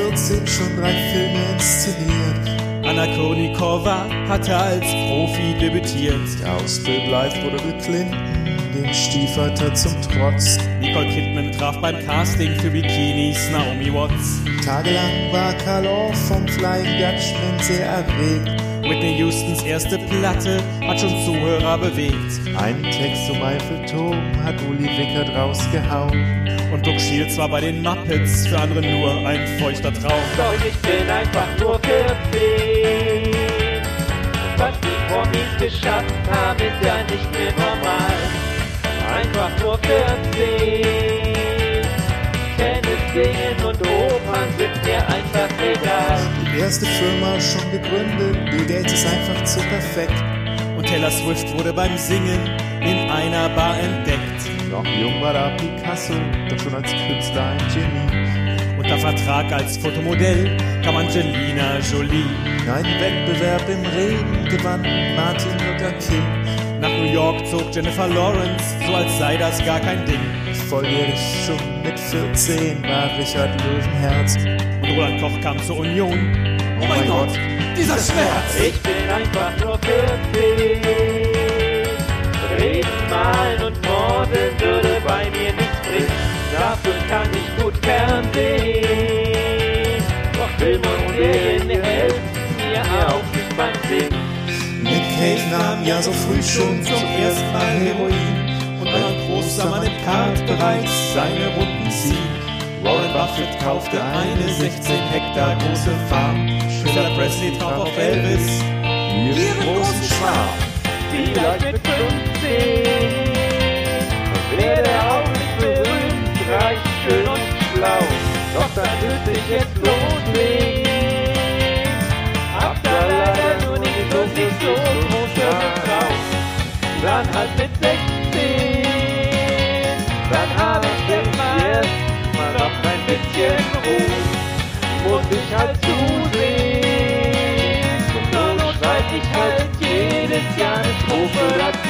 14 schon drei Filme inszeniert. Anna Kournikova hatte als Profi debütiert. Aus Bill Life wurde Clinton, dem Stiefvater zum Trotz. Nicole Kidman traf beim Casting für Bikinis Naomi Watts. Tagelang war Karl Orff vom Flying Dutchman sehr erregt. Whitney Houstons erste Platte hat schon Zuhörer bewegt. Einen Text zum Eiffelturm hat Uli Wickert rausgehauen. Und Brooke Shields war bei den Muppets für andere nur ein feuchter Traum. Doch ich bin einfach nur 14. Und was die Promis geschafft haben, ist ja nicht mehr normal. Einfach nur 14. Opern sind mir einfach egal. Die erste Firma schon gegründet, Bill Gates ist einfach zu perfekt. Und Taylor Swift wurde beim Singen in einer Bar entdeckt. Noch jung war da Picasso, doch schon als Künstler ein Genie. Unter Vertrag als Fotomodell kam Angelina Jolie. Einen Wettbewerb im Regen gewann Martin Luther King. Nach New York zog Jennifer Lawrence, so als sei das gar kein Ding. Volljährig schon mit 14 war Richard Löwenherz. Und Roland Koch kam zur Union. Oh mein Gott, dieser Schmerz! Ich bin einfach nur 14. Reden, malen und morden würde bei mir nichts bringen. Dafür kann ich gut Fernsehen. Doch Filme und Serien helfen mir auch nicht beim Singen. Nick Cave nahm ja so früh schon zum ersten Mal Heroin. Und Alan Man im Kart bereits seine Runden ziehen. Warren Buffett kaufte eine 16 Hektar große Farm. Schiller Presley traf auf Elvis. Ihren großen Schwarm. Vielleicht mit 15 werde auch nicht berühmt, reich, schön und schlau. Doch dann wird sich jetzt loslegen. Hab da leider nur nicht so nicht so große Frau. Dann halt mit Vou para